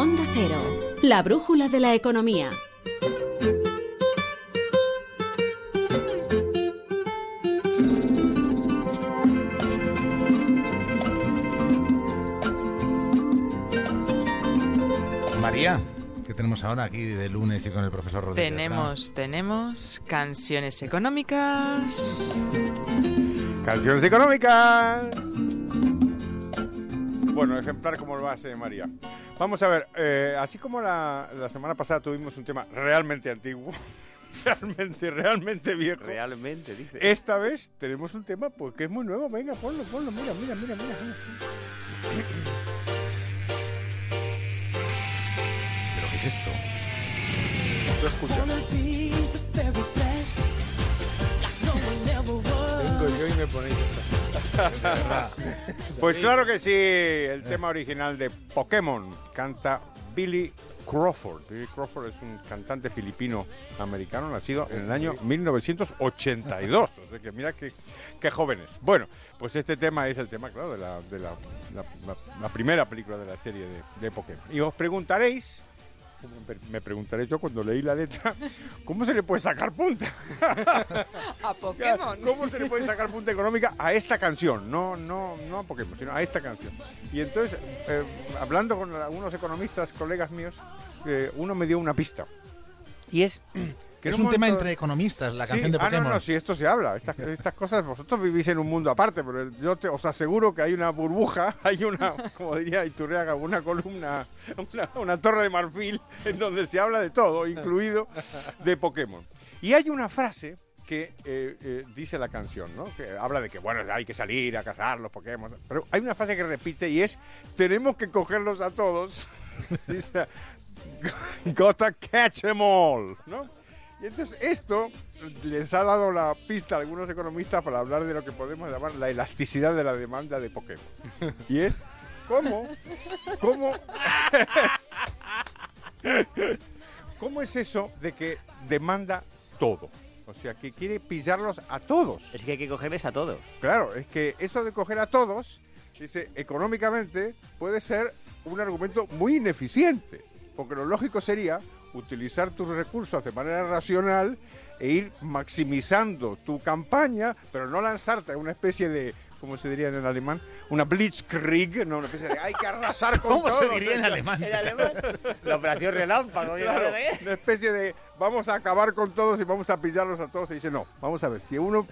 Onda Cero, la brújula de la economía. María, ¿qué tenemos ahora aquí de lunes y con el profesor Rodríguez? Tenemos, tenemos canciones económicas. Canciones económicas. Bueno, ejemplar como lo hace María. Vamos a ver, eh, así como la, la semana pasada tuvimos un tema realmente antiguo, realmente, realmente viejo. Realmente, dice. Esta vez tenemos un tema pues, que es muy nuevo. Venga, ponlo, ponlo. Mira, mira, mira, mira. ¿Pero qué es esto? Tú escucha. Vengo yo y me ponéis Pues claro que sí, el tema original de Pokémon canta Billy Crawford. Billy Crawford es un cantante filipino americano nacido en el año 1982. O sea que mira qué, qué jóvenes. Bueno, pues este tema es el tema, claro, de la, de la, la- primera película de la serie de, de Pokémon. Y os preguntaréis, me preguntaré yo cuando leí la letra, ¿cómo se le puede sacar punta? A Pokémon. ¿Cómo se le puede sacar punta económica a esta canción? No, no, no a Pokémon, sino a esta canción. Y entonces, eh, hablando con algunos economistas, colegas míos, eh, uno me dio una pista. Y es que Es un tema entre economistas, la Sí, canción de ah, Pokémon. no, no, si esto se habla. Estas, estas cosas, vosotros vivís en un mundo aparte, pero yo te, os aseguro que hay una burbuja, hay una, como diría Iturriaga, una columna, una, una torre de marfil en donde se habla de todo, incluido de Pokémon. Y hay una frase que eh, eh, dice la canción, ¿no? Que habla de que, bueno, hay que salir a cazar los Pokémon. Pero hay una frase que repite y es, tenemos que cogerlos a todos. dice, gotta catch them all, ¿no? Y entonces esto les ha dado la pista a algunos economistas para hablar de lo que podemos llamar la elasticidad de la demanda de Pokémon. Y es cómo, cómo, cómo es eso de que demanda todo. O sea, que quiere pillarlos a todos. Es que hay que cogerles a todos. Claro, es que eso de coger a todos, dice, económicamente puede ser un argumento muy ineficiente, porque lo lógico sería utilizar tus recursos de manera racional e ir maximizando tu campaña, pero no lanzarte a una especie de, ¿cómo se diría en alemán? Una blitzkrieg, no, una especie de hay que arrasar con ¿Cómo se todo". diría en alemán? En alemán, la operación relámpago. ¿eh? Claro, una especie de vamos a acabar con todos y vamos a pillarlos a todos. Y dice, no, vamos a ver, si uno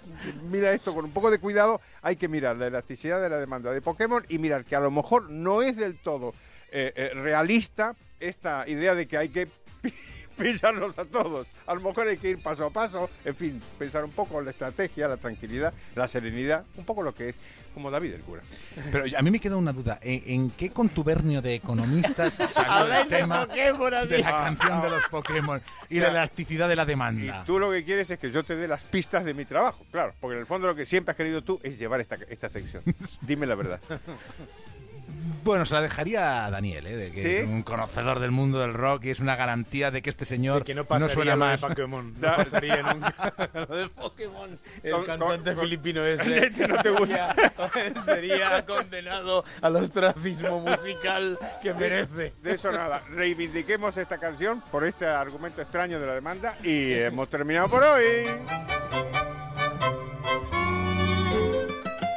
mira esto con un poco de cuidado, hay que mirar la elasticidad de la demanda de Pokémon y mirar que a lo mejor no es del todo eh, eh, realista esta idea de que hay que pillarlos a todos. A lo mejor hay que ir paso a paso, en fin, pensar un poco en la estrategia, la tranquilidad, la serenidad, un poco lo que es como David el cura. Pero a mí me queda una duda. ¿En, en qué contubernio de economistas salió el tema Pokémon, de la canción de los Pokémon y la elasticidad de la Y demanda? tú lo que quieres es que yo te dé las pistas de mi trabajo, claro, porque en el fondo lo que siempre has querido tú es llevar esta, esta sección. Dime la verdad. Bueno, se la dejaría a Daniel, ¿eh? de que ¿Sí? es un conocedor del mundo del rock y es una garantía de que este señor que no no, suena lo de más. Pokémon. No pasaría nunca. lo de Pokémon. El Con- cantante con- filipino ese no te gusta. sería, sería condenado al ostracismo musical que merece. De eso nada. Reivindiquemos esta canción por este argumento extraño de la demanda y hemos terminado por hoy.